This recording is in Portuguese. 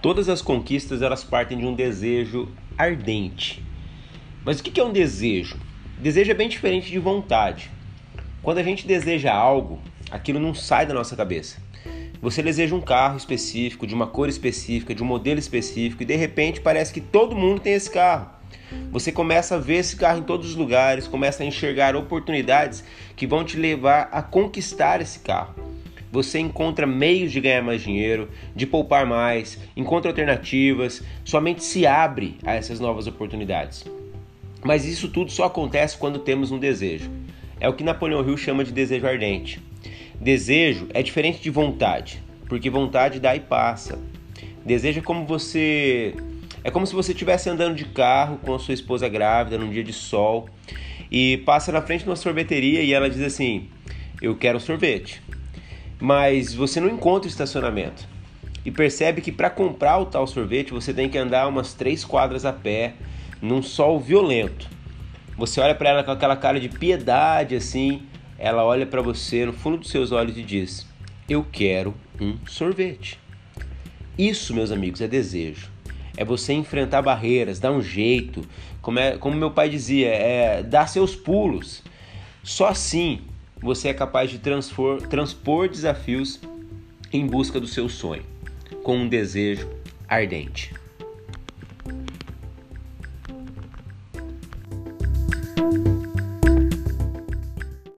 Todas as conquistas elas partem de um desejo ardente. Mas o que é um desejo? Desejo é bem diferente de vontade. Quando a gente deseja algo, aquilo não sai da nossa cabeça. Você deseja um carro específico, de uma cor específica, de um modelo específico, e de repente parece que todo mundo tem esse carro. Você começa a ver esse carro em todos os lugares, começa a enxergar oportunidades que vão te levar a conquistar esse carro. Você encontra meios de ganhar mais dinheiro, de poupar mais, encontra alternativas, sua mente se abre a essas novas oportunidades. Mas isso tudo só acontece quando temos um desejo. É o que Napoleão Hill chama de desejo ardente. Desejo é diferente de vontade, porque vontade dá e passa. Desejo é como você é como se você estivesse andando de carro com a sua esposa grávida num dia de sol e passa na frente de uma sorveteria e ela diz assim: "Eu quero um sorvete". Mas você não encontra estacionamento. E percebe que para comprar o tal sorvete você tem que andar umas três quadras a pé, num sol violento. Você olha para ela com aquela cara de piedade assim, ela olha para você no fundo dos seus olhos e diz: "Eu quero um sorvete". Isso, meus amigos, é desejo. É você enfrentar barreiras, dar um jeito, como, é, como meu pai dizia, é dar seus pulos. Só assim você é capaz de transpor, transpor desafios em busca do seu sonho, com um desejo ardente.